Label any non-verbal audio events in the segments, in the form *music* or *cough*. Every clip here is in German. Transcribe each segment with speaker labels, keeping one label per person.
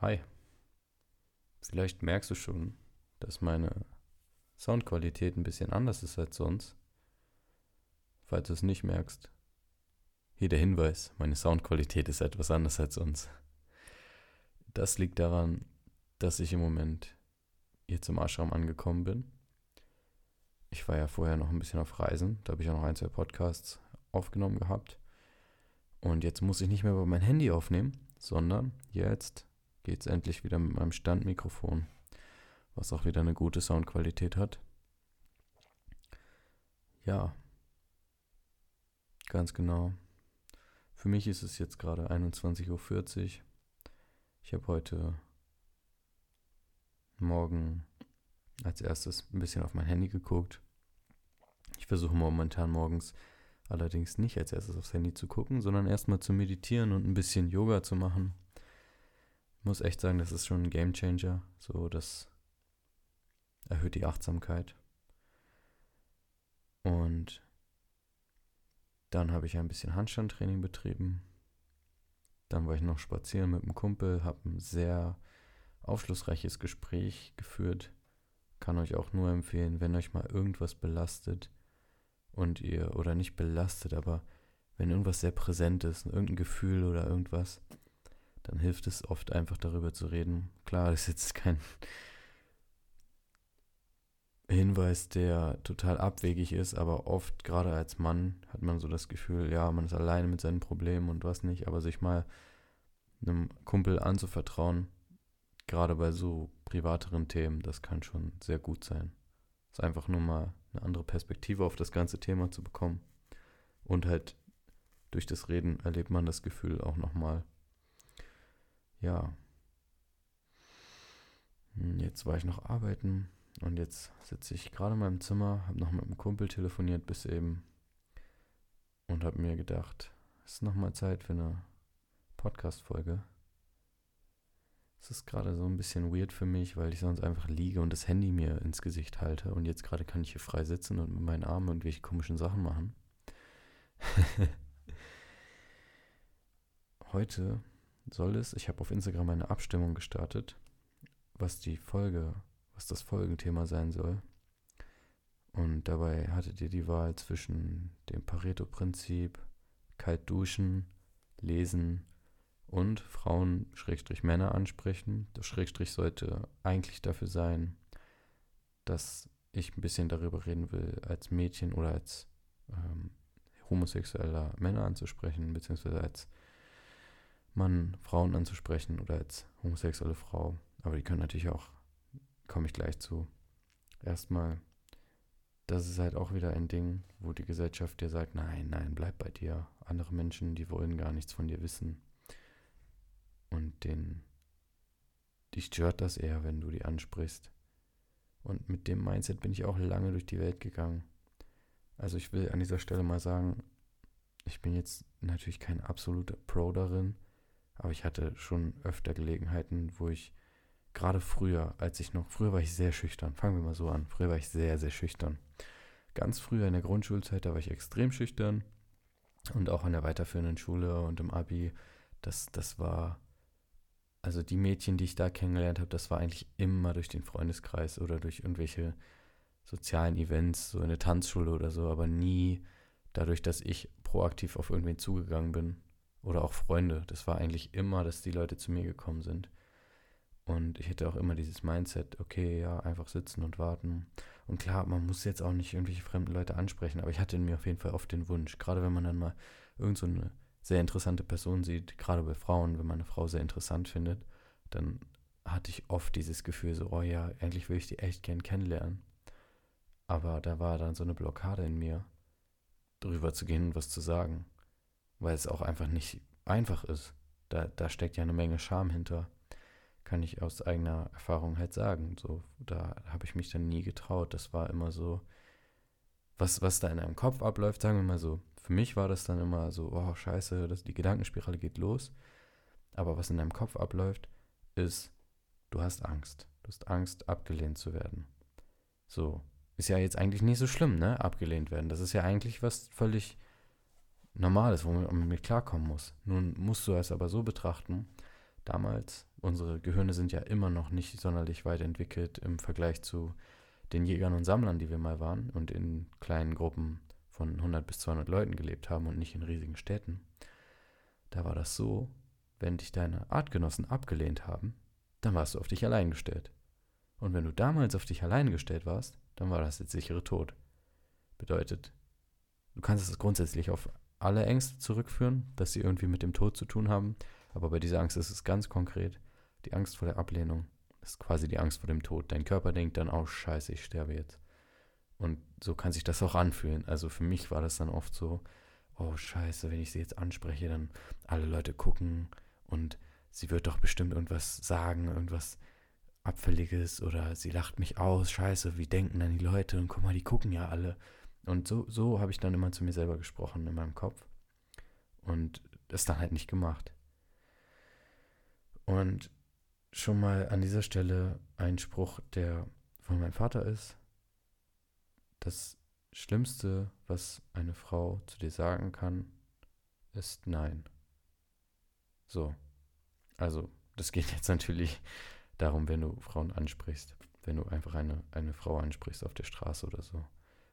Speaker 1: Hi. Vielleicht merkst du schon, dass meine Soundqualität ein bisschen anders ist als sonst. Falls du es nicht merkst, hier der Hinweis, meine Soundqualität ist etwas anders als sonst. Das liegt daran, dass ich im Moment hier zum Ashram angekommen bin. Ich war ja vorher noch ein bisschen auf Reisen, da habe ich auch noch ein, zwei Podcasts aufgenommen gehabt. Und jetzt muss ich nicht mehr über mein Handy aufnehmen, sondern jetzt geht es endlich wieder mit meinem Standmikrofon, was auch wieder eine gute Soundqualität hat. Ja, ganz genau. Für mich ist es jetzt gerade 21.40 Uhr. Ich habe heute Morgen als erstes ein bisschen auf mein Handy geguckt. Ich versuche momentan morgens allerdings nicht als erstes aufs Handy zu gucken, sondern erstmal zu meditieren und ein bisschen Yoga zu machen. Muss echt sagen, das ist schon ein Game Changer. So, das erhöht die Achtsamkeit. Und dann habe ich ein bisschen Handstandtraining betrieben. Dann war ich noch spazieren mit einem Kumpel, habe ein sehr aufschlussreiches Gespräch geführt. Kann euch auch nur empfehlen, wenn euch mal irgendwas belastet und ihr, oder nicht belastet, aber wenn irgendwas sehr präsent ist, irgendein Gefühl oder irgendwas, dann hilft es oft einfach darüber zu reden. Klar, das ist jetzt kein Hinweis, der total abwegig ist, aber oft, gerade als Mann, hat man so das Gefühl, ja, man ist alleine mit seinen Problemen und was nicht, aber sich mal einem Kumpel anzuvertrauen, gerade bei so privateren Themen, das kann schon sehr gut sein. Es ist einfach nur mal eine andere Perspektive auf das ganze Thema zu bekommen. Und halt durch das Reden erlebt man das Gefühl auch nochmal, ja, hm, jetzt war ich noch arbeiten und jetzt sitze ich gerade in meinem Zimmer, habe noch mit einem Kumpel telefoniert bis eben und habe mir gedacht, es ist nochmal Zeit für eine Podcast-Folge. Es ist gerade so ein bisschen weird für mich, weil ich sonst einfach liege und das Handy mir ins Gesicht halte und jetzt gerade kann ich hier frei sitzen und mit meinen Armen irgendwelche komischen Sachen machen. *laughs* Heute soll es, ich habe auf Instagram eine Abstimmung gestartet, was die Folge was das Folgenthema sein soll. Und dabei hattet ihr die Wahl zwischen dem Pareto-Prinzip, kalt duschen, lesen und Frauen Schrägstrich Männer ansprechen. Das Schrägstrich sollte eigentlich dafür sein, dass ich ein bisschen darüber reden will, als Mädchen oder als ähm, homosexueller Männer anzusprechen, beziehungsweise als Mann Frauen anzusprechen oder als homosexuelle Frau. Aber die können natürlich auch komme ich gleich zu. Erstmal, das ist halt auch wieder ein Ding, wo die Gesellschaft dir sagt, nein, nein, bleib bei dir. Andere Menschen, die wollen gar nichts von dir wissen. Und den, die stört das eher, wenn du die ansprichst. Und mit dem Mindset bin ich auch lange durch die Welt gegangen. Also ich will an dieser Stelle mal sagen, ich bin jetzt natürlich kein absoluter Pro darin, aber ich hatte schon öfter Gelegenheiten, wo ich gerade früher, als ich noch, früher war ich sehr schüchtern. Fangen wir mal so an. Früher war ich sehr, sehr schüchtern. Ganz früher in der Grundschulzeit, da war ich extrem schüchtern. Und auch an der weiterführenden Schule und im Abi, das, das war, also die Mädchen, die ich da kennengelernt habe, das war eigentlich immer durch den Freundeskreis oder durch irgendwelche sozialen Events, so in der Tanzschule oder so, aber nie dadurch, dass ich proaktiv auf irgendwen zugegangen bin oder auch Freunde. Das war eigentlich immer, dass die Leute zu mir gekommen sind. Und ich hätte auch immer dieses Mindset, okay, ja, einfach sitzen und warten. Und klar, man muss jetzt auch nicht irgendwelche fremden Leute ansprechen, aber ich hatte in mir auf jeden Fall oft den Wunsch, gerade wenn man dann mal irgend so eine sehr interessante Person sieht, gerade bei Frauen, wenn man eine Frau sehr interessant findet, dann hatte ich oft dieses Gefühl so, oh ja, eigentlich will ich die echt gern kennenlernen. Aber da war dann so eine Blockade in mir, drüber zu gehen und was zu sagen, weil es auch einfach nicht einfach ist. Da, da steckt ja eine Menge Scham hinter kann ich aus eigener Erfahrung halt sagen. So, da habe ich mich dann nie getraut. Das war immer so, was, was da in einem Kopf abläuft, sagen wir mal so. Für mich war das dann immer so, oh scheiße, das, die Gedankenspirale geht los. Aber was in deinem Kopf abläuft, ist, du hast Angst. Du hast Angst, abgelehnt zu werden. So, ist ja jetzt eigentlich nicht so schlimm, ne? Abgelehnt werden. Das ist ja eigentlich was völlig Normales, womit man mit klarkommen muss. Nun musst du es aber so betrachten, damals Unsere Gehirne sind ja immer noch nicht sonderlich weit entwickelt im Vergleich zu den Jägern und Sammlern, die wir mal waren und in kleinen Gruppen von 100 bis 200 Leuten gelebt haben und nicht in riesigen Städten. Da war das so, wenn dich deine Artgenossen abgelehnt haben, dann warst du auf dich allein gestellt. Und wenn du damals auf dich allein gestellt warst, dann war das jetzt sichere Tod. Bedeutet, du kannst es grundsätzlich auf alle Ängste zurückführen, dass sie irgendwie mit dem Tod zu tun haben, aber bei dieser Angst ist es ganz konkret die Angst vor der Ablehnung. Ist quasi die Angst vor dem Tod. Dein Körper denkt dann, oh scheiße, ich sterbe jetzt. Und so kann sich das auch anfühlen. Also für mich war das dann oft so, oh scheiße, wenn ich sie jetzt anspreche, dann alle Leute gucken und sie wird doch bestimmt irgendwas sagen, irgendwas Abfälliges oder sie lacht mich aus, scheiße, wie denken dann die Leute und guck mal, die gucken ja alle. Und so, so habe ich dann immer zu mir selber gesprochen in meinem Kopf und das dann halt nicht gemacht. Und schon mal an dieser Stelle ein Spruch, der von meinem Vater ist. Das Schlimmste, was eine Frau zu dir sagen kann, ist Nein. So. Also, das geht jetzt natürlich darum, wenn du Frauen ansprichst. Wenn du einfach eine, eine Frau ansprichst auf der Straße oder so.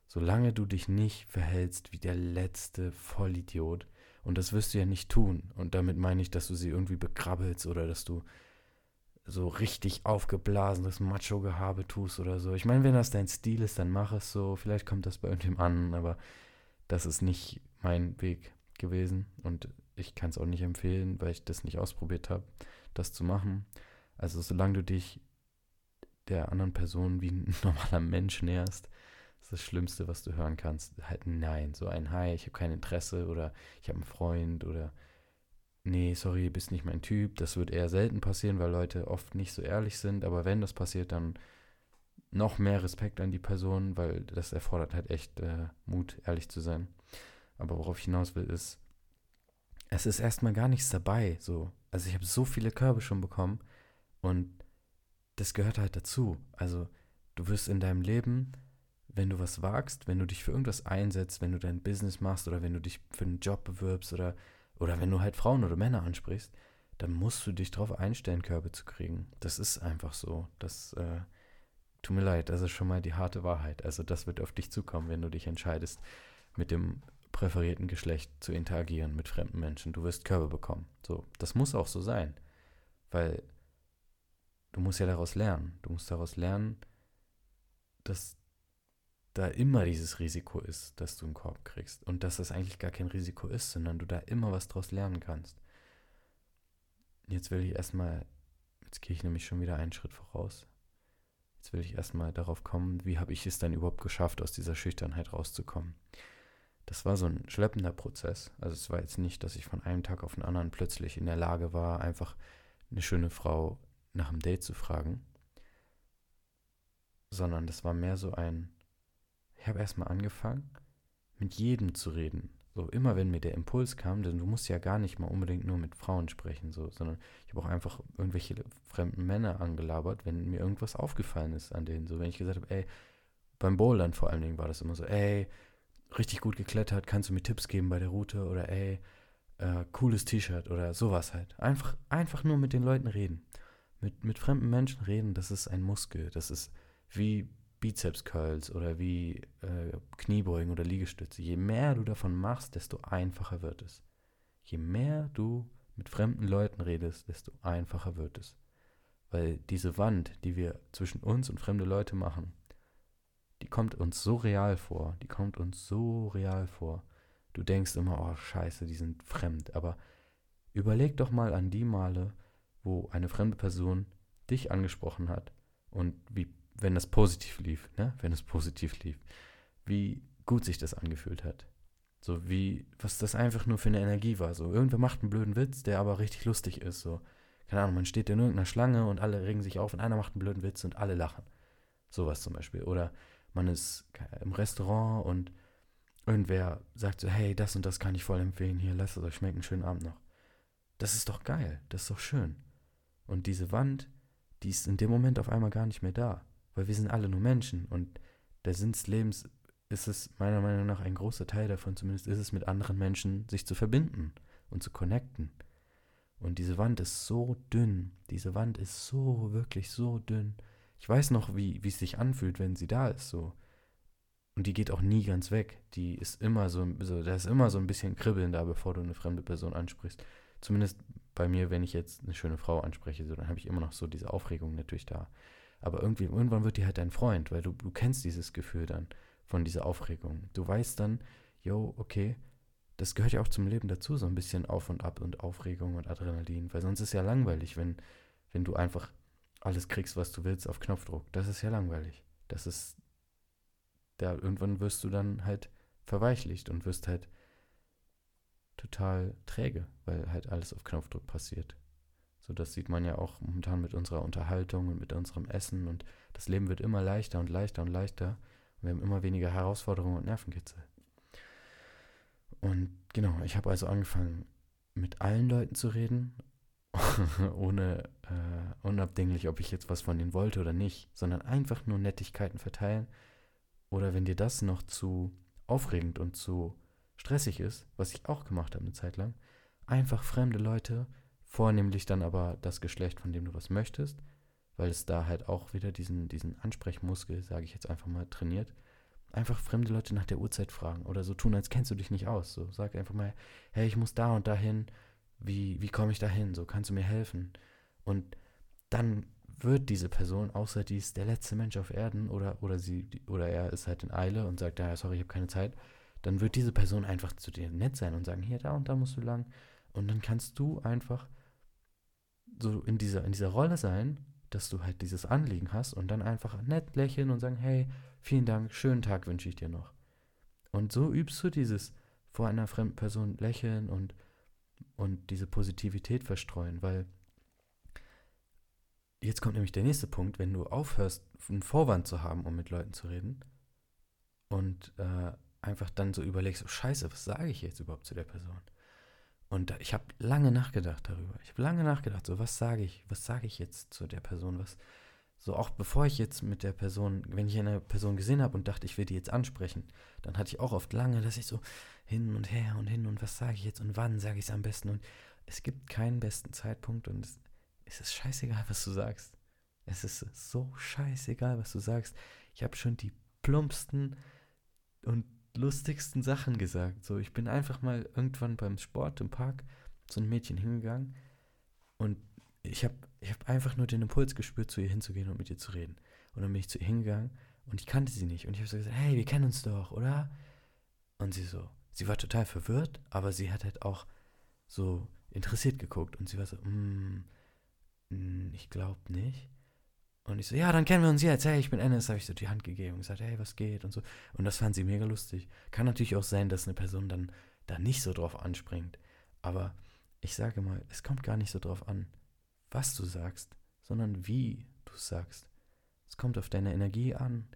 Speaker 1: Solange du dich nicht verhältst wie der letzte Vollidiot, und das wirst du ja nicht tun. Und damit meine ich, dass du sie irgendwie bekrabbelst oder dass du so richtig aufgeblasenes Macho-Gehabe tust oder so. Ich meine, wenn das dein Stil ist, dann mach es so. Vielleicht kommt das bei irgendwem an, aber das ist nicht mein Weg gewesen und ich kann es auch nicht empfehlen, weil ich das nicht ausprobiert habe, das zu machen. Also solange du dich der anderen Person wie ein *laughs* normaler Mensch näherst, ist das Schlimmste, was du hören kannst. Halt nein, so ein Hi, ich habe kein Interesse oder ich habe einen Freund oder nee, sorry, bist nicht mein Typ. Das wird eher selten passieren, weil Leute oft nicht so ehrlich sind. Aber wenn das passiert, dann noch mehr Respekt an die Person, weil das erfordert halt echt äh, Mut, ehrlich zu sein. Aber worauf ich hinaus will, ist, es ist erstmal gar nichts dabei. So. Also ich habe so viele Körbe schon bekommen und das gehört halt dazu. Also du wirst in deinem Leben, wenn du was wagst, wenn du dich für irgendwas einsetzt, wenn du dein Business machst oder wenn du dich für einen Job bewirbst oder oder wenn du halt Frauen oder Männer ansprichst, dann musst du dich darauf einstellen, Körbe zu kriegen. Das ist einfach so. Das äh, tut mir leid, das ist schon mal die harte Wahrheit. Also das wird auf dich zukommen, wenn du dich entscheidest, mit dem präferierten Geschlecht zu interagieren mit fremden Menschen. Du wirst Körbe bekommen. So, das muss auch so sein, weil du musst ja daraus lernen. Du musst daraus lernen, dass da immer dieses Risiko ist, dass du einen Korb kriegst. Und dass das eigentlich gar kein Risiko ist, sondern du da immer was draus lernen kannst. Jetzt will ich erstmal, jetzt gehe ich nämlich schon wieder einen Schritt voraus. Jetzt will ich erstmal darauf kommen, wie habe ich es dann überhaupt geschafft, aus dieser Schüchternheit rauszukommen. Das war so ein schleppender Prozess. Also es war jetzt nicht, dass ich von einem Tag auf den anderen plötzlich in der Lage war, einfach eine schöne Frau nach einem Date zu fragen, sondern das war mehr so ein, habe erstmal angefangen, mit jedem zu reden. So immer wenn mir der Impuls kam, denn du musst ja gar nicht mal unbedingt nur mit Frauen sprechen, so, sondern ich habe auch einfach irgendwelche fremden Männer angelabert, wenn mir irgendwas aufgefallen ist an denen. So, wenn ich gesagt habe, ey, beim Bouldern vor allen Dingen war das immer so, ey, richtig gut geklettert, kannst du mir Tipps geben bei der Route oder ey, äh, cooles T-Shirt oder sowas halt. Einfach, einfach nur mit den Leuten reden. Mit, mit fremden Menschen reden, das ist ein Muskel. Das ist wie Bizeps Curls oder wie äh, Kniebeugen oder Liegestütze. Je mehr du davon machst, desto einfacher wird es. Je mehr du mit fremden Leuten redest, desto einfacher wird es. Weil diese Wand, die wir zwischen uns und fremde Leute machen, die kommt uns so real vor, die kommt uns so real vor. Du denkst immer, oh scheiße, die sind fremd. Aber überleg doch mal an die Male, wo eine fremde Person dich angesprochen hat und wie wenn das positiv lief, ne? Wenn es positiv lief, wie gut sich das angefühlt hat. So wie, was das einfach nur für eine Energie war. So, irgendwer macht einen blöden Witz, der aber richtig lustig ist. So, keine Ahnung, man steht in irgendeiner Schlange und alle regen sich auf und einer macht einen blöden Witz und alle lachen. Sowas zum Beispiel. Oder man ist im Restaurant und irgendwer sagt so, hey, das und das kann ich voll empfehlen, hier, lasst es euch schmecken, schönen Abend noch. Das ist doch geil, das ist doch schön. Und diese Wand, die ist in dem Moment auf einmal gar nicht mehr da weil wir sind alle nur Menschen und der Sinn des Lebens ist es meiner Meinung nach ein großer Teil davon, zumindest ist es mit anderen Menschen, sich zu verbinden und zu connecten. Und diese Wand ist so dünn. Diese Wand ist so, wirklich so dünn. Ich weiß noch, wie, wie es sich anfühlt, wenn sie da ist, so. Und die geht auch nie ganz weg. Die ist immer so, so, da ist immer so ein bisschen Kribbeln da, bevor du eine fremde Person ansprichst. Zumindest bei mir, wenn ich jetzt eine schöne Frau anspreche, so, dann habe ich immer noch so diese Aufregung natürlich da. Aber irgendwie, irgendwann wird die halt dein Freund, weil du, du kennst dieses Gefühl dann von dieser Aufregung. Du weißt dann, yo, okay, das gehört ja auch zum Leben dazu, so ein bisschen Auf und Ab und Aufregung und Adrenalin, weil sonst ist ja langweilig, wenn, wenn du einfach alles kriegst, was du willst, auf Knopfdruck. Das ist ja langweilig. Das ist, da irgendwann wirst du dann halt verweichlicht und wirst halt total träge, weil halt alles auf Knopfdruck passiert. So, das sieht man ja auch momentan mit unserer Unterhaltung und mit unserem Essen und das Leben wird immer leichter und leichter und leichter und wir haben immer weniger Herausforderungen und Nervenkitzel. Und genau, ich habe also angefangen, mit allen Leuten zu reden, *laughs* ohne äh, unabdinglich, ob ich jetzt was von denen wollte oder nicht, sondern einfach nur Nettigkeiten verteilen. Oder wenn dir das noch zu aufregend und zu stressig ist, was ich auch gemacht habe eine Zeit lang, einfach fremde Leute, vornehmlich dann aber das Geschlecht, von dem du was möchtest, weil es da halt auch wieder diesen, diesen Ansprechmuskel, sage ich jetzt einfach mal, trainiert, einfach fremde Leute nach der Uhrzeit fragen oder so tun, als kennst du dich nicht aus. So sag einfach mal, hey, ich muss da und dahin. Wie, wie komme ich da hin? So kannst du mir helfen? Und dann wird diese Person, außer die ist der letzte Mensch auf Erden oder, oder sie oder er ist halt in Eile und sagt, ja, sorry, ich habe keine Zeit, dann wird diese Person einfach zu dir nett sein und sagen, hier, da und da musst du lang. Und dann kannst du einfach so in dieser, in dieser Rolle sein, dass du halt dieses Anliegen hast und dann einfach nett lächeln und sagen, hey, Vielen Dank, schönen Tag wünsche ich dir noch. Und so übst du dieses vor einer fremden Person lächeln und, und diese Positivität verstreuen, weil jetzt kommt nämlich der nächste Punkt, wenn du aufhörst, einen Vorwand zu haben, um mit Leuten zu reden und äh, einfach dann so überlegst, oh scheiße, was sage ich jetzt überhaupt zu der Person? Und ich habe lange nachgedacht darüber. Ich habe lange nachgedacht, so was sage ich, was sage ich jetzt zu der Person, was, so auch bevor ich jetzt mit der Person, wenn ich eine Person gesehen habe und dachte, ich will die jetzt ansprechen, dann hatte ich auch oft lange, dass ich so hin und her und hin und was sage ich jetzt und wann sage ich es am besten und es gibt keinen besten Zeitpunkt und es, es ist scheißegal, was du sagst. Es ist so scheißegal, was du sagst. Ich habe schon die plumpsten und lustigsten Sachen gesagt. So, ich bin einfach mal irgendwann beim Sport im Park zu einem Mädchen hingegangen und ich habe ich hab einfach nur den Impuls gespürt, zu ihr hinzugehen und mit ihr zu reden. Und dann bin ich zu ihr hingegangen und ich kannte sie nicht. Und ich habe so gesagt, hey, wir kennen uns doch, oder? Und sie so, sie war total verwirrt, aber sie hat halt auch so interessiert geguckt. Und sie war so, mm, mm ich glaube nicht. Und ich so, ja, dann kennen wir uns jetzt. Hey, ich bin Ennis. Habe ich so die Hand gegeben und gesagt, hey, was geht und so. Und das fand sie mega lustig. Kann natürlich auch sein, dass eine Person dann da nicht so drauf anspringt. Aber ich sage mal, es kommt gar nicht so drauf an, was du sagst, sondern wie du sagst. Es kommt auf deine Energie an,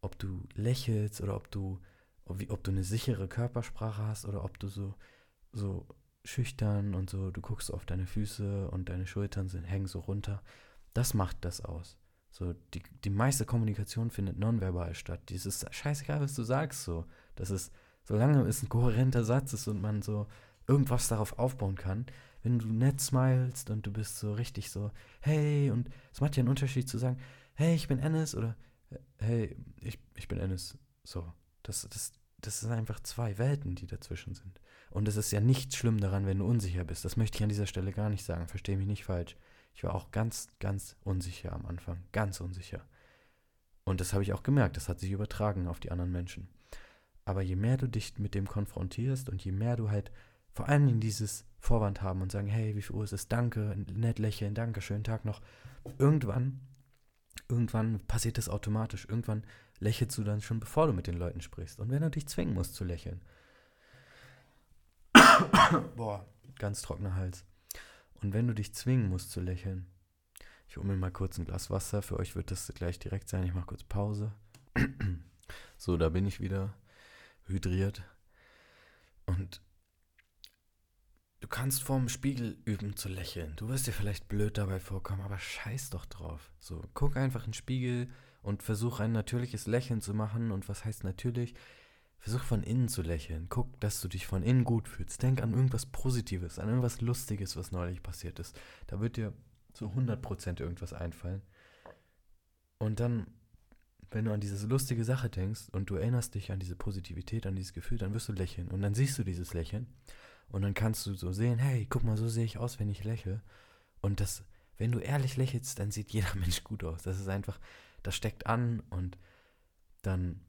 Speaker 1: ob du lächelst oder ob du, ob, ob du eine sichere Körpersprache hast oder ob du so, so schüchtern und so, du guckst auf deine Füße und deine Schultern sind, hängen so runter. Das macht das aus. So, die, die meiste Kommunikation findet nonverbal statt. Dieses scheißegal, was du sagst, so. Das ist, solange es ein kohärenter Satz ist und man so irgendwas darauf aufbauen kann, wenn du nett smilest und du bist so richtig so, hey, und es macht ja einen Unterschied zu sagen, hey, ich bin Ennis oder hey, ich, ich bin Ennis. So, das, das, das sind einfach zwei Welten, die dazwischen sind. Und es ist ja nicht schlimm daran, wenn du unsicher bist. Das möchte ich an dieser Stelle gar nicht sagen. Verstehe mich nicht falsch. Ich war auch ganz, ganz unsicher am Anfang. Ganz unsicher. Und das habe ich auch gemerkt. Das hat sich übertragen auf die anderen Menschen. Aber je mehr du dich mit dem konfrontierst und je mehr du halt vor allen Dingen dieses Vorwand haben und sagen, hey, wie viel Uhr ist es? Danke, nett lächeln, danke, schönen Tag noch. Irgendwann, irgendwann passiert das automatisch. Irgendwann lächelst du dann schon, bevor du mit den Leuten sprichst. Und wenn du dich zwingen musst zu lächeln. *coughs* Boah, ganz trockener Hals. Und wenn du dich zwingen musst zu lächeln, ich hole mir mal kurz ein Glas Wasser. Für euch wird das gleich direkt sein. Ich mache kurz Pause. *clears throat* so, da bin ich wieder hydriert. Und Du kannst vorm Spiegel üben zu lächeln. Du wirst dir vielleicht blöd dabei vorkommen, aber scheiß doch drauf. So, guck einfach in den Spiegel und versuch ein natürliches Lächeln zu machen. Und was heißt natürlich? Versuch von innen zu lächeln. Guck, dass du dich von innen gut fühlst. Denk an irgendwas Positives, an irgendwas Lustiges, was neulich passiert ist. Da wird dir zu 100% irgendwas einfallen. Und dann, wenn du an diese lustige Sache denkst und du erinnerst dich an diese Positivität, an dieses Gefühl, dann wirst du lächeln. Und dann siehst du dieses Lächeln. Und dann kannst du so sehen, hey, guck mal, so sehe ich aus, wenn ich lächle. Und das, wenn du ehrlich lächelst, dann sieht jeder *laughs* Mensch gut aus. Das ist einfach, das steckt an und dann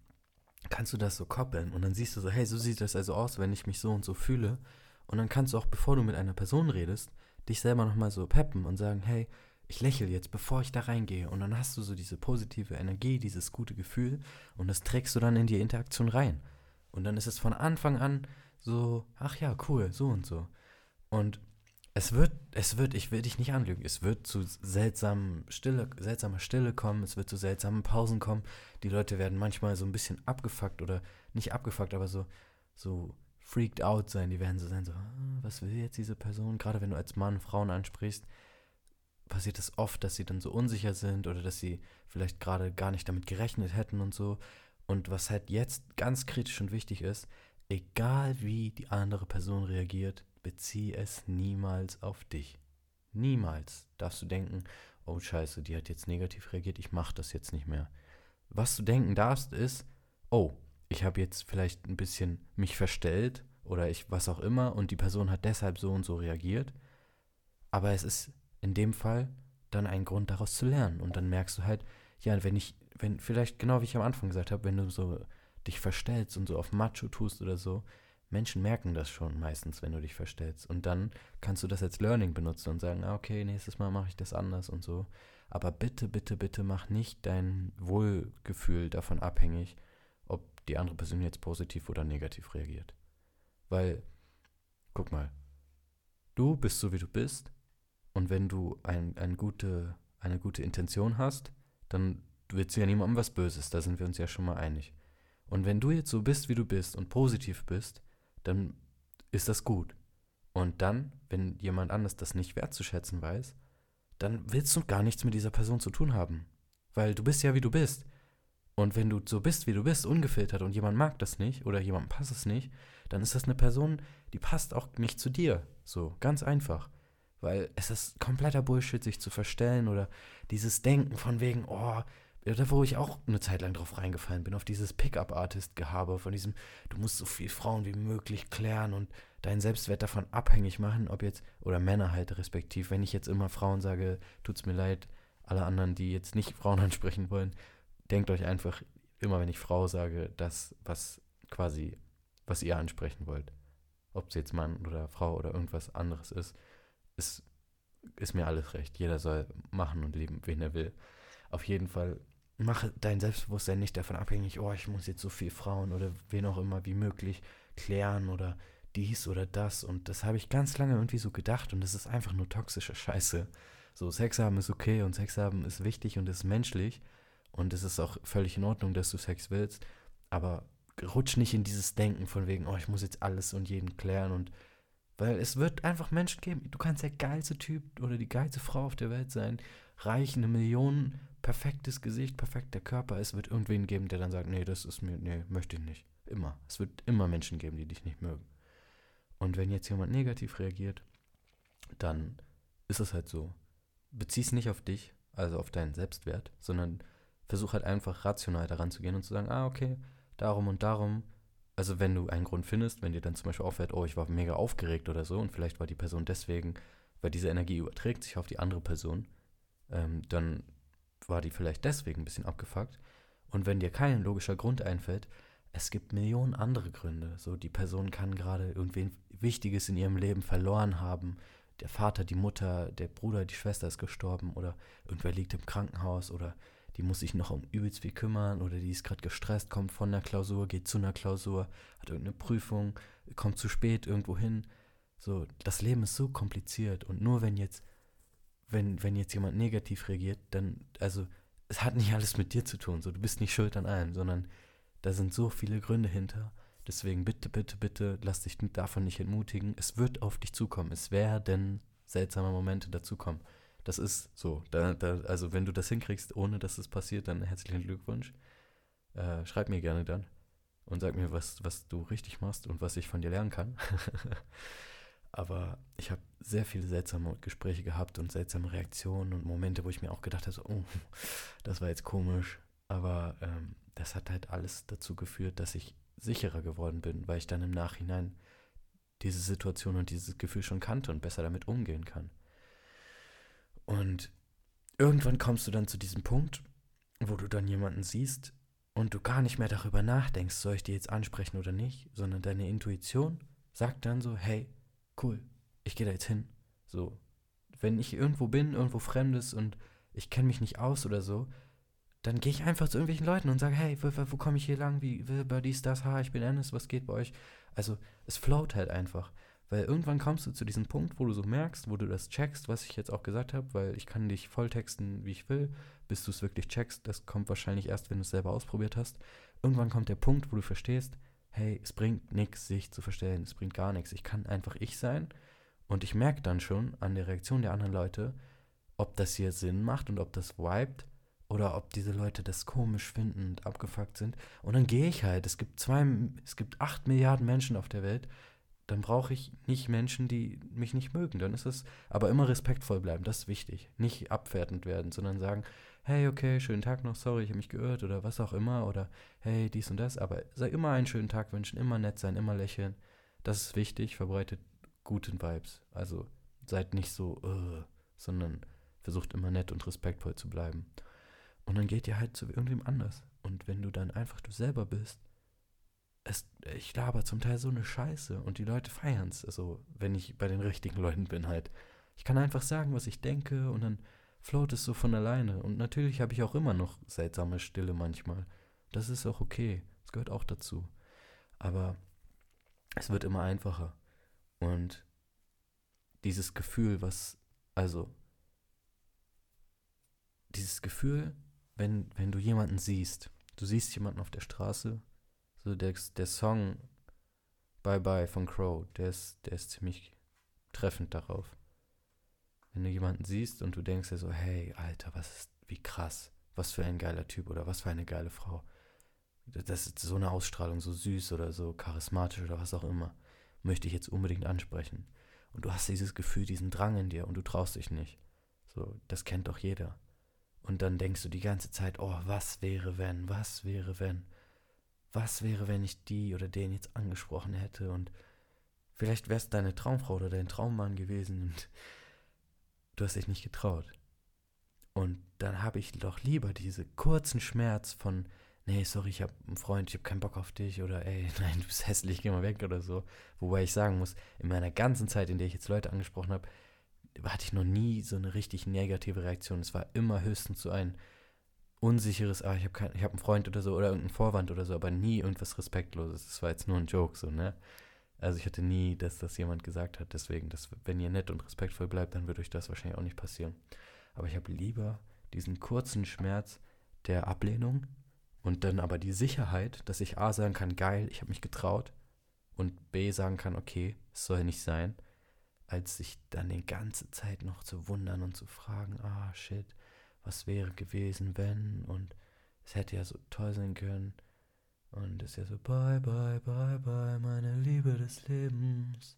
Speaker 1: kannst du das so koppeln und dann siehst du so, hey, so sieht das also aus, wenn ich mich so und so fühle. Und dann kannst du auch, bevor du mit einer Person redest, dich selber nochmal so peppen und sagen, hey, ich lächle jetzt, bevor ich da reingehe. Und dann hast du so diese positive Energie, dieses gute Gefühl und das trägst du dann in die Interaktion rein. Und dann ist es von Anfang an so, ach ja, cool, so und so. Und es wird, es wird, ich will dich nicht anlügen, es wird zu seltsamen Stille, seltsamer Stille kommen, es wird zu seltsamen Pausen kommen. Die Leute werden manchmal so ein bisschen abgefuckt oder nicht abgefuckt, aber so, so freaked out sein. Die werden so sein, so, ah, was will jetzt diese Person? Gerade wenn du als Mann Frauen ansprichst, passiert es das oft, dass sie dann so unsicher sind oder dass sie vielleicht gerade gar nicht damit gerechnet hätten und so. Und was halt jetzt ganz kritisch und wichtig ist, egal wie die andere Person reagiert, bezieh es niemals auf dich. Niemals darfst du denken, oh scheiße, die hat jetzt negativ reagiert, ich mach das jetzt nicht mehr. Was du denken darfst ist, oh, ich habe jetzt vielleicht ein bisschen mich verstellt oder ich was auch immer und die Person hat deshalb so und so reagiert. Aber es ist in dem Fall dann ein Grund daraus zu lernen und dann merkst du halt, ja, wenn ich, wenn vielleicht genau wie ich am Anfang gesagt habe, wenn du so dich verstellst und so auf Macho tust oder so, Menschen merken das schon meistens, wenn du dich verstellst. Und dann kannst du das als Learning benutzen und sagen, ah, okay, nächstes Mal mache ich das anders und so. Aber bitte, bitte, bitte mach nicht dein Wohlgefühl davon abhängig, ob die andere Person jetzt positiv oder negativ reagiert. Weil, guck mal, du bist so, wie du bist. Und wenn du ein, ein gute, eine gute Intention hast, dann willst du ja niemandem was Böses. Da sind wir uns ja schon mal einig. Und wenn du jetzt so bist, wie du bist und positiv bist, dann ist das gut. Und dann, wenn jemand anders das nicht wertzuschätzen weiß, dann willst du gar nichts mit dieser Person zu tun haben. Weil du bist ja, wie du bist. Und wenn du so bist, wie du bist, ungefiltert und jemand mag das nicht oder jemandem passt es nicht, dann ist das eine Person, die passt auch nicht zu dir. So, ganz einfach. Weil es ist kompletter Bullshit, sich zu verstellen oder dieses Denken von wegen, oh, da wo ich auch eine Zeit lang drauf reingefallen bin, auf dieses Pickup-Artist-Gehabe, von diesem, du musst so viele Frauen wie möglich klären und deinen Selbstwert davon abhängig machen, ob jetzt, oder Männer halt respektiv, wenn ich jetzt immer Frauen sage, tut's mir leid, alle anderen, die jetzt nicht *laughs* Frauen ansprechen wollen, denkt euch einfach, immer wenn ich Frau sage, das, was quasi, was ihr ansprechen wollt. Ob es jetzt Mann oder Frau oder irgendwas anderes ist, ist, ist mir alles recht. Jeder soll machen und leben, wen er will. Auf jeden Fall mache dein Selbstbewusstsein nicht davon abhängig, oh, ich muss jetzt so viel Frauen oder wen auch immer wie möglich klären oder dies oder das. Und das habe ich ganz lange irgendwie so gedacht und das ist einfach nur toxische Scheiße. So, Sex haben ist okay und Sex haben ist wichtig und ist menschlich und es ist auch völlig in Ordnung, dass du Sex willst, aber rutsch nicht in dieses Denken von wegen, oh, ich muss jetzt alles und jeden klären und weil es wird einfach Menschen geben. Du kannst der geilste Typ oder die geilste Frau auf der Welt sein, reich, eine Million perfektes Gesicht, perfekter Körper, es wird irgendwen geben, der dann sagt, nee, das ist mir, nee, möchte ich nicht. Immer. Es wird immer Menschen geben, die dich nicht mögen. Und wenn jetzt jemand negativ reagiert, dann ist es halt so. Bezieh es nicht auf dich, also auf deinen Selbstwert, sondern versuch halt einfach rational daran zu gehen und zu sagen, ah, okay, darum und darum. Also wenn du einen Grund findest, wenn dir dann zum Beispiel auffällt, oh, ich war mega aufgeregt oder so und vielleicht war die Person deswegen, weil diese Energie überträgt sich auf die andere Person, ähm, dann war die vielleicht deswegen ein bisschen abgefuckt. Und wenn dir kein logischer Grund einfällt, es gibt Millionen andere Gründe. So, die Person kann gerade irgendwen Wichtiges in ihrem Leben verloren haben. Der Vater, die Mutter, der Bruder, die Schwester ist gestorben oder irgendwer liegt im Krankenhaus oder die muss sich noch um übelst viel kümmern oder die ist gerade gestresst, kommt von der Klausur, geht zu einer Klausur, hat irgendeine Prüfung, kommt zu spät irgendwo hin. So, das Leben ist so kompliziert und nur wenn jetzt wenn, wenn jetzt jemand negativ reagiert, dann, also, es hat nicht alles mit dir zu tun, so, du bist nicht schuld an allem, sondern da sind so viele Gründe hinter. Deswegen bitte, bitte, bitte, lass dich davon nicht entmutigen. Es wird auf dich zukommen. Es werden seltsame Momente dazukommen. Das ist so. Da, da, also, wenn du das hinkriegst, ohne dass es passiert, dann herzlichen Glückwunsch. Äh, schreib mir gerne dann. und sag mir, was, was du richtig machst und was ich von dir lernen kann. *laughs* Aber ich habe sehr viele seltsame Gespräche gehabt und seltsame Reaktionen und Momente, wo ich mir auch gedacht habe, so, oh, das war jetzt komisch. Aber ähm, das hat halt alles dazu geführt, dass ich sicherer geworden bin, weil ich dann im Nachhinein diese Situation und dieses Gefühl schon kannte und besser damit umgehen kann. Und irgendwann kommst du dann zu diesem Punkt, wo du dann jemanden siehst und du gar nicht mehr darüber nachdenkst, soll ich dir jetzt ansprechen oder nicht, sondern deine Intuition sagt dann so, hey, cool, ich gehe da jetzt hin. So, wenn ich irgendwo bin, irgendwo Fremdes und ich kenne mich nicht aus oder so, dann gehe ich einfach zu irgendwelchen Leuten und sage, hey, wo, wo komme ich hier lang? Wie, bei dies, das, ha, ich bin Ennis, was geht bei euch? Also, es float halt einfach. Weil irgendwann kommst du zu diesem Punkt, wo du so merkst, wo du das checkst, was ich jetzt auch gesagt habe, weil ich kann dich volltexten, wie ich will, bis du es wirklich checkst. Das kommt wahrscheinlich erst, wenn du es selber ausprobiert hast. Irgendwann kommt der Punkt, wo du verstehst, hey, es bringt nichts, sich zu verstellen, es bringt gar nichts. Ich kann einfach ich sein und ich merke dann schon an der Reaktion der anderen Leute, ob das hier Sinn macht und ob das vibet oder ob diese Leute das komisch finden und abgefuckt sind. Und dann gehe ich halt. Es gibt zwei, es gibt acht Milliarden Menschen auf der Welt. Dann brauche ich nicht Menschen, die mich nicht mögen. Dann ist es aber immer respektvoll bleiben. Das ist wichtig. Nicht abwertend werden, sondern sagen, hey, okay, schönen Tag noch, sorry, ich habe mich geirrt oder was auch immer. Oder hey, dies und das. Aber sei immer einen schönen Tag wünschen, immer nett sein, immer lächeln. Das ist wichtig, verbreitet guten Vibes. Also seid nicht so, uh, sondern versucht immer nett und respektvoll zu bleiben. Und dann geht ihr halt zu irgendwem anders. Und wenn du dann einfach du selber bist, es, ich laber zum Teil so eine Scheiße und die Leute feiern es. Also, wenn ich bei den richtigen Leuten bin halt. Ich kann einfach sagen, was ich denke und dann float es so von alleine. Und natürlich habe ich auch immer noch seltsame Stille manchmal. Das ist auch okay. Das gehört auch dazu. Aber es wird immer einfacher. Und dieses Gefühl, was, also, dieses Gefühl, wenn, wenn du jemanden siehst, du siehst jemanden auf der Straße, so der, der Song Bye Bye von Crow, der ist, der ist ziemlich treffend darauf. Wenn du jemanden siehst und du denkst dir so, hey, Alter, was ist, wie krass, was für ein geiler Typ oder was für eine geile Frau. Das ist so eine Ausstrahlung, so süß oder so charismatisch oder was auch immer, möchte ich jetzt unbedingt ansprechen. Und du hast dieses Gefühl, diesen Drang in dir und du traust dich nicht. So, das kennt doch jeder. Und dann denkst du die ganze Zeit, oh, was wäre wenn, was wäre wenn, was wäre, wenn ich die oder den jetzt angesprochen hätte und vielleicht wärst deine Traumfrau oder dein Traummann gewesen und du hast dich nicht getraut. Und dann habe ich doch lieber diese kurzen Schmerz von, nee, sorry, ich habe einen Freund, ich habe keinen Bock auf dich oder ey, *laughs* nein, du bist hässlich, geh mal weg oder so. Wobei ich sagen muss, in meiner ganzen Zeit, in der ich jetzt Leute angesprochen habe, hatte ich noch nie so eine richtig negative Reaktion. Es war immer höchstens so ein unsicheres, ah, ich habe hab einen Freund oder so oder irgendeinen Vorwand oder so, aber nie irgendwas Respektloses. Das war jetzt nur ein Joke, so, ne? Also ich hatte nie, dass das jemand gesagt hat. Deswegen, dass, wenn ihr nett und respektvoll bleibt, dann wird euch das wahrscheinlich auch nicht passieren. Aber ich habe lieber diesen kurzen Schmerz der Ablehnung und dann aber die Sicherheit, dass ich A sagen kann, geil, ich habe mich getraut und B sagen kann, okay, es soll nicht sein als sich dann die ganze Zeit noch zu wundern und zu fragen, ah shit, was wäre gewesen, wenn und es hätte ja so toll sein können. Und ist ja so, bye, bye, bye, bye, meine Liebe des Lebens.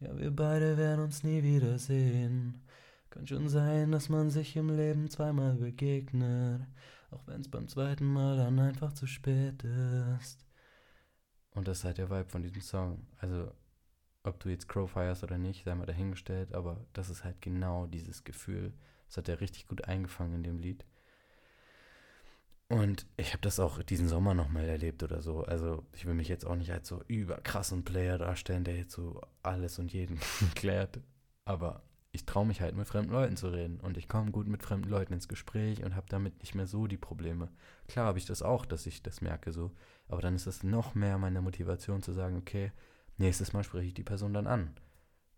Speaker 1: Ja, wir beide werden uns nie wiedersehen. Kann schon sein, dass man sich im Leben zweimal begegnet, auch wenn es beim zweiten Mal dann einfach zu spät ist. Und das ist halt der Vibe von diesem Song. Also ob du jetzt Crow feierst oder nicht, sei mal dahingestellt, aber das ist halt genau dieses Gefühl. Das hat er richtig gut eingefangen in dem Lied. Und ich habe das auch diesen Sommer nochmal erlebt oder so. Also ich will mich jetzt auch nicht als so überkrassen Player darstellen, der jetzt so alles und jeden *laughs* klärt. Aber ich traue mich halt mit fremden Leuten zu reden. Und ich komme gut mit fremden Leuten ins Gespräch und habe damit nicht mehr so die Probleme. Klar habe ich das auch, dass ich das merke so. Aber dann ist das noch mehr meine Motivation zu sagen, okay, nächstes Mal spreche ich die Person dann an.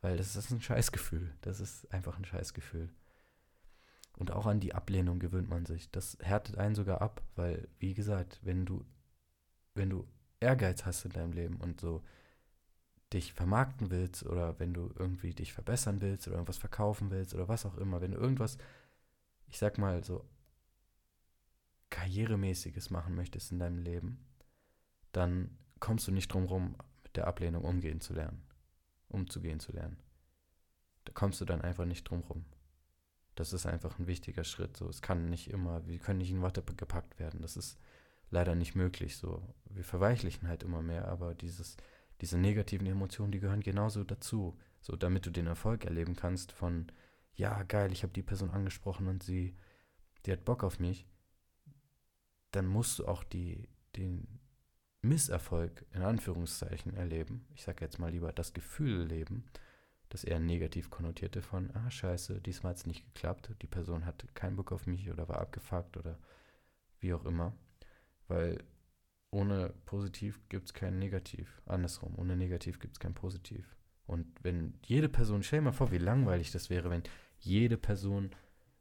Speaker 1: Weil das ist ein Scheißgefühl. Das ist einfach ein Scheißgefühl. Und auch an die Ablehnung gewöhnt man sich. Das härtet einen sogar ab, weil, wie gesagt, wenn du, wenn du Ehrgeiz hast in deinem Leben und so dich vermarkten willst oder wenn du irgendwie dich verbessern willst oder irgendwas verkaufen willst oder was auch immer, wenn du irgendwas, ich sag mal so, karrieremäßiges machen möchtest in deinem Leben, dann kommst du nicht drum rum, mit der Ablehnung umgehen zu lernen, umzugehen zu lernen. Da kommst du dann einfach nicht drum rum. Das ist einfach ein wichtiger Schritt. So, es kann nicht immer, wir können nicht in Watte gepackt werden. Das ist leider nicht möglich. So, wir verweichlichen halt immer mehr, aber dieses, diese negativen Emotionen, die gehören genauso dazu. So, damit du den Erfolg erleben kannst von, ja, geil, ich habe die Person angesprochen und sie, die hat Bock auf mich, dann musst du auch die, den Misserfolg in Anführungszeichen erleben. Ich sage jetzt mal lieber das Gefühl leben, das eher negativ konnotierte von, ah, scheiße, diesmal hat es nicht geklappt, die Person hatte keinen Bock auf mich oder war abgefuckt oder wie auch immer. Weil ohne Positiv gibt es kein Negativ. Andersrum, ohne Negativ gibt es kein Positiv. Und wenn jede Person, stell dir mal vor, wie langweilig das wäre, wenn jede Person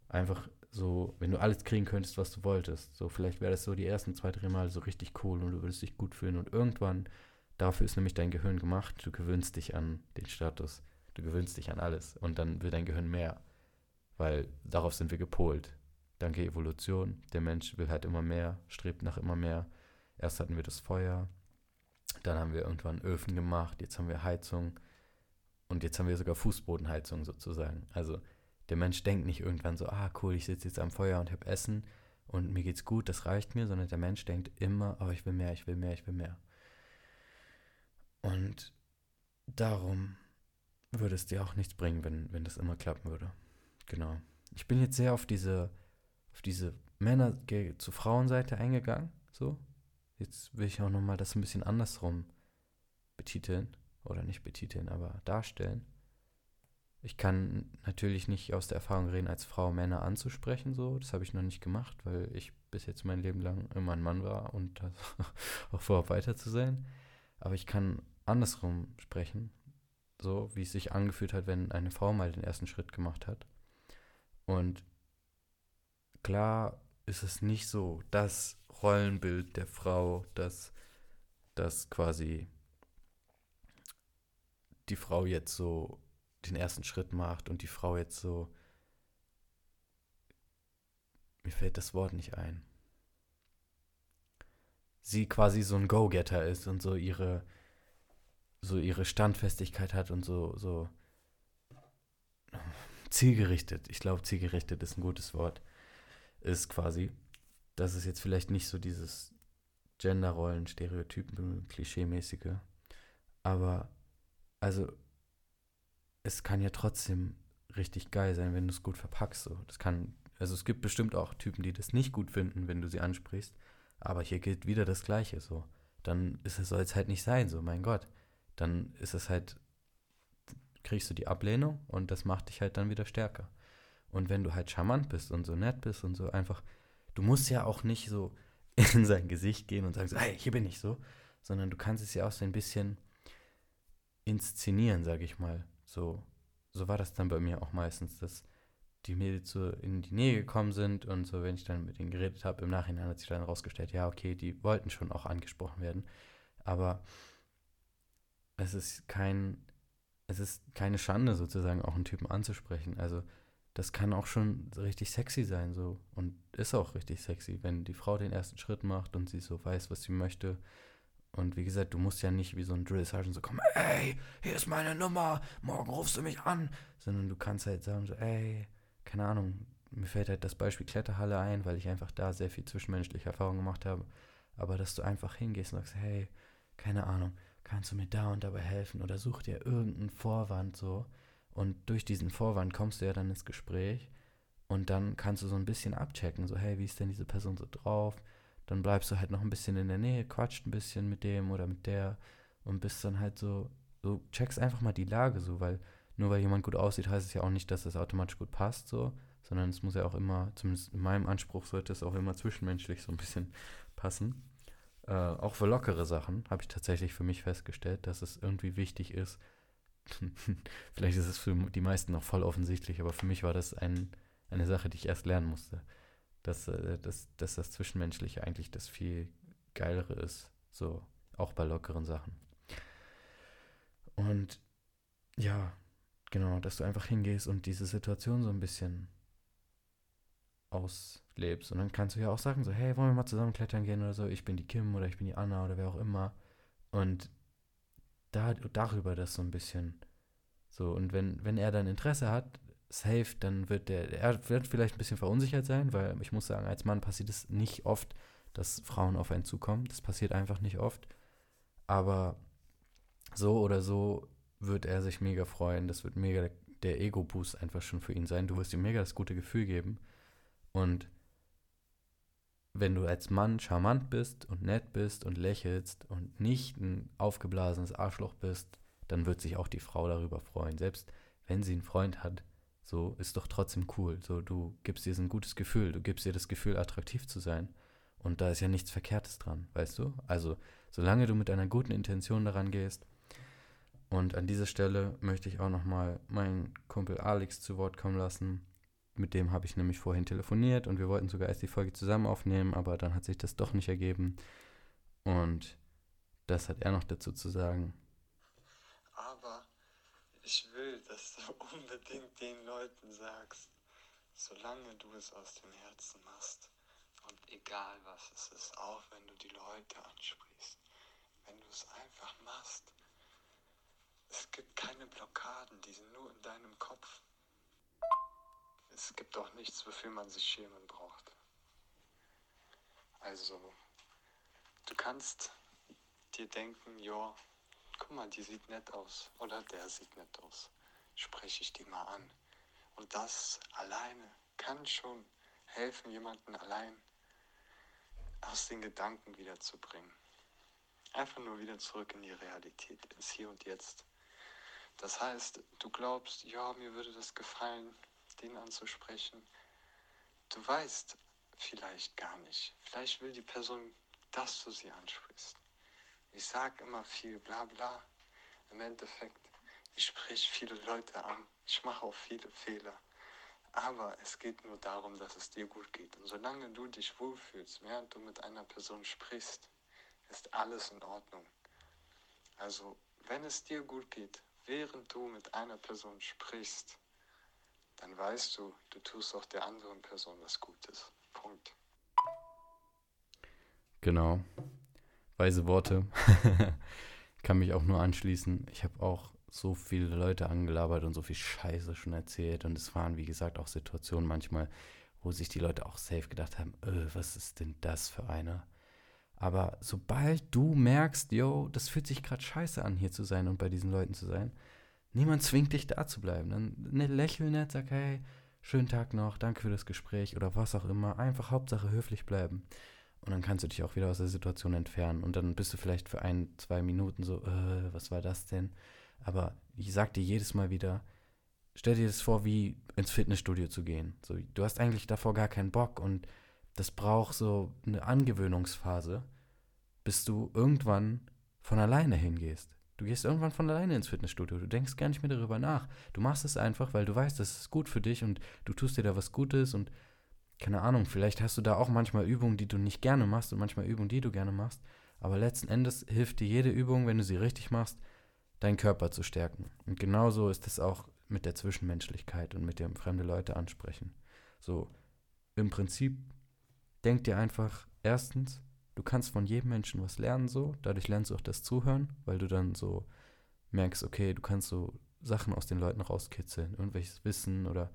Speaker 1: einfach so, wenn du alles kriegen könntest, was du wolltest. So, vielleicht wäre das so die ersten zwei, drei Mal so richtig cool und du würdest dich gut fühlen. Und irgendwann, dafür ist nämlich dein Gehirn gemacht, du gewöhnst dich an den Status. Du gewöhnst dich an alles. Und dann will dein Gehirn mehr. Weil darauf sind wir gepolt. Danke Evolution. Der Mensch will halt immer mehr, strebt nach immer mehr. Erst hatten wir das Feuer, dann haben wir irgendwann Öfen gemacht, jetzt haben wir Heizung und jetzt haben wir sogar Fußbodenheizung sozusagen. Also der Mensch denkt nicht irgendwann so, ah cool, ich sitze jetzt am Feuer und habe Essen und mir geht's gut, das reicht mir, sondern der Mensch denkt immer, oh, ich will mehr, ich will mehr, ich will mehr. Und darum würde es dir auch nichts bringen, wenn, wenn das immer klappen würde. Genau. Ich bin jetzt sehr auf diese, auf diese Männer zu Frauenseite eingegangen. So. Jetzt will ich auch nochmal das ein bisschen andersrum betiteln. Oder nicht betiteln, aber darstellen. Ich kann natürlich nicht aus der Erfahrung reden, als Frau Männer anzusprechen, so. Das habe ich noch nicht gemacht, weil ich bis jetzt mein Leben lang immer ein Mann war und *laughs* auch vorhabe weiter zu sein. Aber ich kann andersrum sprechen, so wie es sich angefühlt hat, wenn eine Frau mal den ersten Schritt gemacht hat. Und klar ist es nicht so das Rollenbild der Frau, das, das quasi die Frau jetzt so den ersten Schritt macht und die Frau jetzt so, mir fällt das Wort nicht ein, sie quasi so ein Go-Getter ist und so ihre, so ihre Standfestigkeit hat und so, so zielgerichtet, ich glaube zielgerichtet ist ein gutes Wort, ist quasi, dass es jetzt vielleicht nicht so dieses Genderrollen, Stereotypen, Klischee-mäßige, aber also es kann ja trotzdem richtig geil sein, wenn du es gut verpackst. So. Das kann, also es gibt bestimmt auch Typen, die das nicht gut finden, wenn du sie ansprichst. Aber hier gilt wieder das Gleiche. So, dann soll es halt nicht sein. So, mein Gott, dann ist es halt kriegst du die Ablehnung und das macht dich halt dann wieder stärker. Und wenn du halt charmant bist und so nett bist und so einfach, du musst ja auch nicht so *laughs* in sein Gesicht gehen und sagen so, hey, hier bin ich so, sondern du kannst es ja auch so ein bisschen inszenieren, sage ich mal. So, so war das dann bei mir auch meistens, dass die Mädels so in die Nähe gekommen sind und so, wenn ich dann mit denen geredet habe, im Nachhinein hat sich dann herausgestellt, ja, okay, die wollten schon auch angesprochen werden. Aber es ist kein, es ist keine Schande sozusagen, auch einen Typen anzusprechen. Also das kann auch schon richtig sexy sein, so. Und ist auch richtig sexy, wenn die Frau den ersten Schritt macht und sie so weiß, was sie möchte und wie gesagt, du musst ja nicht wie so ein Drill Sergeant so kommen, ey, hier ist meine Nummer, morgen rufst du mich an. Sondern du kannst halt sagen so, ey, keine Ahnung, mir fällt halt das Beispiel Kletterhalle ein, weil ich einfach da sehr viel zwischenmenschliche Erfahrung gemacht habe. Aber dass du einfach hingehst und sagst, hey, keine Ahnung, kannst du mir da und dabei helfen oder such dir irgendeinen Vorwand so. Und durch diesen Vorwand kommst du ja dann ins Gespräch und dann kannst du so ein bisschen abchecken, so, hey, wie ist denn diese Person so drauf? dann bleibst du halt noch ein bisschen in der Nähe, quatscht ein bisschen mit dem oder mit der und bist dann halt so, so checkst einfach mal die Lage so, weil nur weil jemand gut aussieht, heißt es ja auch nicht, dass es automatisch gut passt so, sondern es muss ja auch immer, zumindest in meinem Anspruch sollte es auch immer zwischenmenschlich so ein bisschen passen. Äh, auch für lockere Sachen habe ich tatsächlich für mich festgestellt, dass es irgendwie wichtig ist. *laughs* Vielleicht ist es für die meisten noch voll offensichtlich, aber für mich war das ein, eine Sache, die ich erst lernen musste dass, äh, dass, dass das Zwischenmenschliche eigentlich das viel Geilere ist. So, auch bei lockeren Sachen. Und ja, genau, dass du einfach hingehst und diese Situation so ein bisschen auslebst. Und dann kannst du ja auch sagen, so, hey, wollen wir mal zusammen klettern gehen oder so? Ich bin die Kim oder ich bin die Anna oder wer auch immer. Und da, darüber das so ein bisschen. So, und wenn, wenn er dann Interesse hat, safe, dann wird der, er wird vielleicht ein bisschen verunsichert sein, weil ich muss sagen, als Mann passiert es nicht oft, dass Frauen auf einen zukommen. Das passiert einfach nicht oft. Aber so oder so wird er sich mega freuen. Das wird mega der Ego-Boost einfach schon für ihn sein. Du wirst ihm mega das gute Gefühl geben. Und wenn du als Mann charmant bist und nett bist und lächelst und nicht ein aufgeblasenes Arschloch bist, dann wird sich auch die Frau darüber freuen. Selbst wenn sie einen Freund hat, so ist doch trotzdem cool. So, du gibst ihr ein gutes Gefühl, du gibst ihr das Gefühl, attraktiv zu sein. Und da ist ja nichts Verkehrtes dran, weißt du? Also, solange du mit einer guten Intention daran gehst. Und an dieser Stelle möchte ich auch nochmal meinen Kumpel Alex zu Wort kommen lassen. Mit dem habe ich nämlich vorhin telefoniert und wir wollten sogar erst die Folge zusammen aufnehmen, aber dann hat sich das doch nicht ergeben. Und das hat er noch dazu zu sagen.
Speaker 2: Aber ich will, dass du *laughs* unbedingt den Leuten sagst, solange du es aus dem Herzen machst und egal was es ist, auch wenn du die Leute ansprichst, wenn du es einfach machst, es gibt keine Blockaden, die sind nur in deinem Kopf. Es gibt auch nichts, wofür man sich schämen braucht. Also, du kannst dir denken, ja, guck mal, die sieht nett aus oder der sieht nett aus. Spreche ich die mal an. Und das alleine kann schon helfen, jemanden allein aus den Gedanken wiederzubringen. Einfach nur wieder zurück in die Realität, ins Hier und Jetzt. Das heißt, du glaubst, ja, mir würde das gefallen, den anzusprechen. Du weißt vielleicht gar nicht. Vielleicht will die Person, dass du sie ansprichst. Ich sage immer viel, bla bla. Im Endeffekt, ich spreche viele Leute an. Ich mache auch viele Fehler. Aber es geht nur darum, dass es dir gut geht. Und solange du dich wohlfühlst, während du mit einer Person sprichst, ist alles in Ordnung. Also, wenn es dir gut geht, während du mit einer Person sprichst, dann weißt du, du tust auch der anderen Person was Gutes. Punkt.
Speaker 1: Genau. Weise Worte. *laughs* Kann mich auch nur anschließen. Ich habe auch so viele Leute angelabert und so viel Scheiße schon erzählt. Und es waren, wie gesagt, auch Situationen manchmal, wo sich die Leute auch safe gedacht haben, öh, was ist denn das für eine? Aber sobald du merkst, yo, das fühlt sich gerade scheiße an, hier zu sein und bei diesen Leuten zu sein, niemand zwingt dich da zu bleiben. Dann ne, lächel nett, sag, hey, schönen Tag noch, danke für das Gespräch oder was auch immer. Einfach Hauptsache höflich bleiben. Und dann kannst du dich auch wieder aus der Situation entfernen. Und dann bist du vielleicht für ein, zwei Minuten so, äh, was war das denn? Aber ich sag dir jedes Mal wieder, stell dir das vor, wie ins Fitnessstudio zu gehen. So, du hast eigentlich davor gar keinen Bock und das braucht so eine Angewöhnungsphase, bis du irgendwann von alleine hingehst. Du gehst irgendwann von alleine ins Fitnessstudio. Du denkst gar nicht mehr darüber nach. Du machst es einfach, weil du weißt, das ist gut für dich und du tust dir da was Gutes und keine Ahnung, vielleicht hast du da auch manchmal Übungen, die du nicht gerne machst und manchmal Übungen, die du gerne machst. Aber letzten Endes hilft dir jede Übung, wenn du sie richtig machst, deinen Körper zu stärken. Und genauso ist es auch mit der Zwischenmenschlichkeit und mit dem fremde Leute ansprechen. So, im Prinzip denk dir einfach, erstens, du kannst von jedem Menschen was lernen, so. Dadurch lernst du auch das Zuhören, weil du dann so merkst, okay, du kannst so Sachen aus den Leuten rauskitzeln, irgendwelches Wissen oder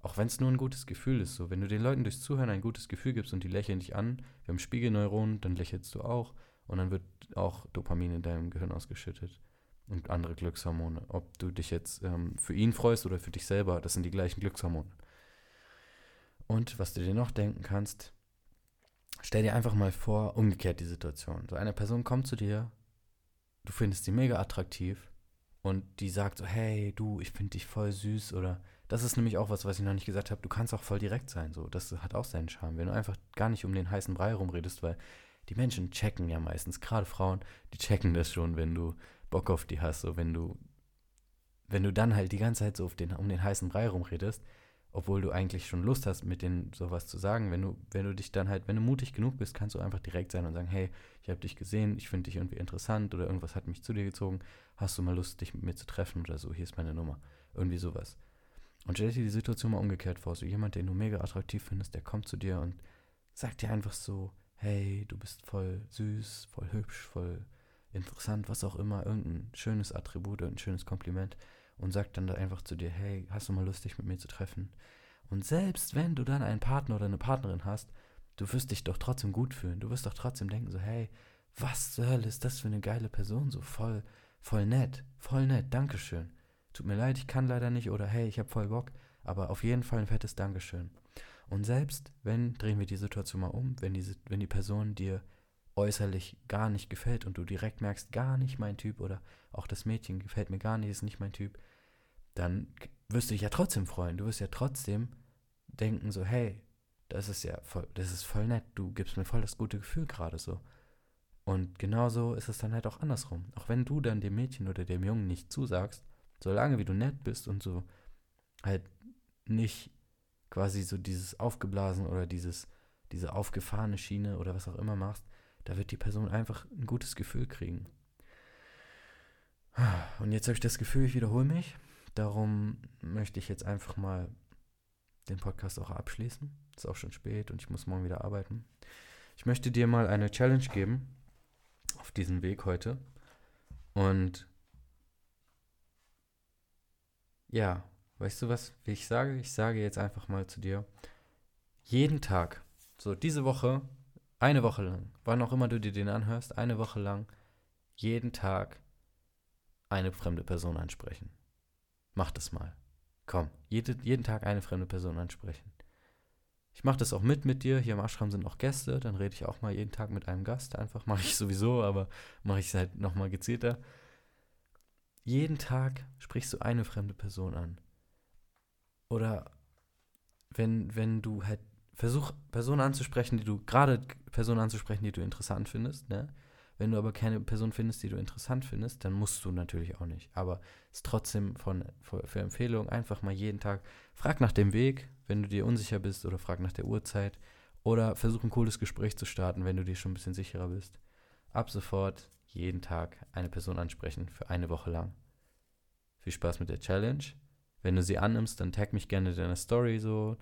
Speaker 1: auch wenn es nur ein gutes Gefühl ist, so. Wenn du den Leuten durchs Zuhören ein gutes Gefühl gibst und die lächeln dich an, wir haben Spiegelneuronen, dann lächelst du auch und dann wird auch Dopamin in deinem Gehirn ausgeschüttet und andere Glückshormone. Ob du dich jetzt ähm, für ihn freust oder für dich selber, das sind die gleichen Glückshormone. Und was du dir noch denken kannst, stell dir einfach mal vor, umgekehrt die Situation. So eine Person kommt zu dir, du findest sie mega attraktiv und die sagt so, hey, du, ich finde dich voll süß oder das ist nämlich auch was, was ich noch nicht gesagt habe, du kannst auch voll direkt sein, so, das hat auch seinen Charme, wenn du einfach gar nicht um den heißen Brei rumredest, weil die Menschen checken ja meistens, gerade Frauen, die checken das schon, wenn du Bock auf die hast, so wenn du, wenn du dann halt die ganze Zeit so den, um den heißen Brei rumredest, obwohl du eigentlich schon Lust hast, mit denen sowas zu sagen, wenn du, wenn du dich dann halt, wenn du mutig genug bist, kannst du einfach direkt sein und sagen, hey, ich habe dich gesehen, ich finde dich irgendwie interessant oder irgendwas hat mich zu dir gezogen, hast du mal Lust, dich mit mir zu treffen oder so, hier ist meine Nummer. Irgendwie sowas. Und stell dir die Situation mal umgekehrt vor, so jemand, den du mega attraktiv findest, der kommt zu dir und sagt dir einfach so, hey, du bist voll süß, voll hübsch, voll interessant, was auch immer, irgendein schönes Attribut, ein schönes Kompliment und sagt dann da einfach zu dir, hey, hast du mal Lust, dich mit mir zu treffen? Und selbst wenn du dann einen Partner oder eine Partnerin hast, du wirst dich doch trotzdem gut fühlen. Du wirst doch trotzdem denken so, hey, was zur Hölle ist das für eine geile Person? So voll, voll nett, voll nett, Dankeschön. Tut mir leid, ich kann leider nicht oder hey, ich hab voll Bock, aber auf jeden Fall ein fettes Dankeschön. Und selbst wenn, drehen wir die Situation mal um, wenn die, wenn die Person dir äußerlich gar nicht gefällt und du direkt merkst, gar nicht mein Typ oder auch das Mädchen gefällt mir gar nicht, ist nicht mein Typ, dann wirst du dich ja trotzdem freuen. Du wirst ja trotzdem denken so, hey, das ist ja voll, das ist voll nett, du gibst mir voll das gute Gefühl gerade so. Und genauso ist es dann halt auch andersrum. Auch wenn du dann dem Mädchen oder dem Jungen nicht zusagst, solange wie du nett bist und so halt nicht quasi so dieses aufgeblasen oder dieses, diese aufgefahrene Schiene oder was auch immer machst, da wird die Person einfach ein gutes Gefühl kriegen. Und jetzt habe ich das Gefühl, ich wiederhole mich. Darum möchte ich jetzt einfach mal den Podcast auch abschließen. Ist auch schon spät und ich muss morgen wieder arbeiten. Ich möchte dir mal eine Challenge geben auf diesem Weg heute. Und ja, weißt du was, wie ich sage? Ich sage jetzt einfach mal zu dir, jeden Tag, so diese Woche, eine Woche lang, wann auch immer du dir den anhörst, eine Woche lang, jeden Tag eine fremde Person ansprechen. Mach das mal. Komm, jede, jeden Tag eine fremde Person ansprechen. Ich mache das auch mit mit dir. Hier im Ashram sind auch Gäste. Dann rede ich auch mal jeden Tag mit einem Gast. Einfach mache ich sowieso, aber mache ich es halt nochmal gezielter. Jeden Tag sprichst du eine fremde Person an. Oder wenn, wenn du halt versuch Personen anzusprechen, die du, gerade Personen anzusprechen, die du interessant findest, ne? Wenn du aber keine Person findest, die du interessant findest, dann musst du natürlich auch nicht. Aber es ist trotzdem von, für, für Empfehlung einfach mal jeden Tag, frag nach dem Weg, wenn du dir unsicher bist, oder frag nach der Uhrzeit. Oder versuch ein cooles Gespräch zu starten, wenn du dir schon ein bisschen sicherer bist. Ab sofort jeden Tag eine Person ansprechen für eine Woche lang. Viel Spaß mit der Challenge. Wenn du sie annimmst, dann tag mich gerne in deiner Story so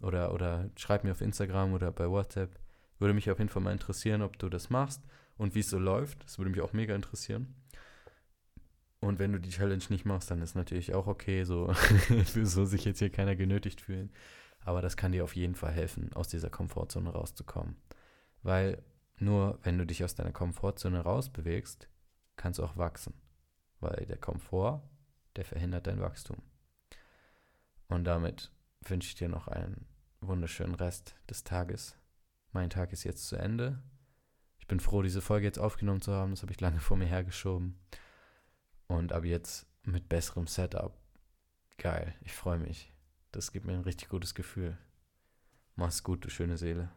Speaker 1: oder, oder schreib mir auf Instagram oder bei WhatsApp. Würde mich auf jeden Fall mal interessieren, ob du das machst und wie es so läuft. Das würde mich auch mega interessieren. Und wenn du die Challenge nicht machst, dann ist natürlich auch okay, *laughs* so, so sich jetzt hier keiner genötigt fühlen. Aber das kann dir auf jeden Fall helfen, aus dieser Komfortzone rauszukommen. Weil nur wenn du dich aus deiner Komfortzone rausbewegst, kannst du auch wachsen. Weil der Komfort, der verhindert dein Wachstum. Und damit wünsche ich dir noch einen wunderschönen Rest des Tages. Mein Tag ist jetzt zu Ende. Bin froh, diese Folge jetzt aufgenommen zu haben. Das habe ich lange vor mir hergeschoben. Und ab jetzt mit besserem Setup. Geil, ich freue mich. Das gibt mir ein richtig gutes Gefühl. Mach's gut, du schöne Seele.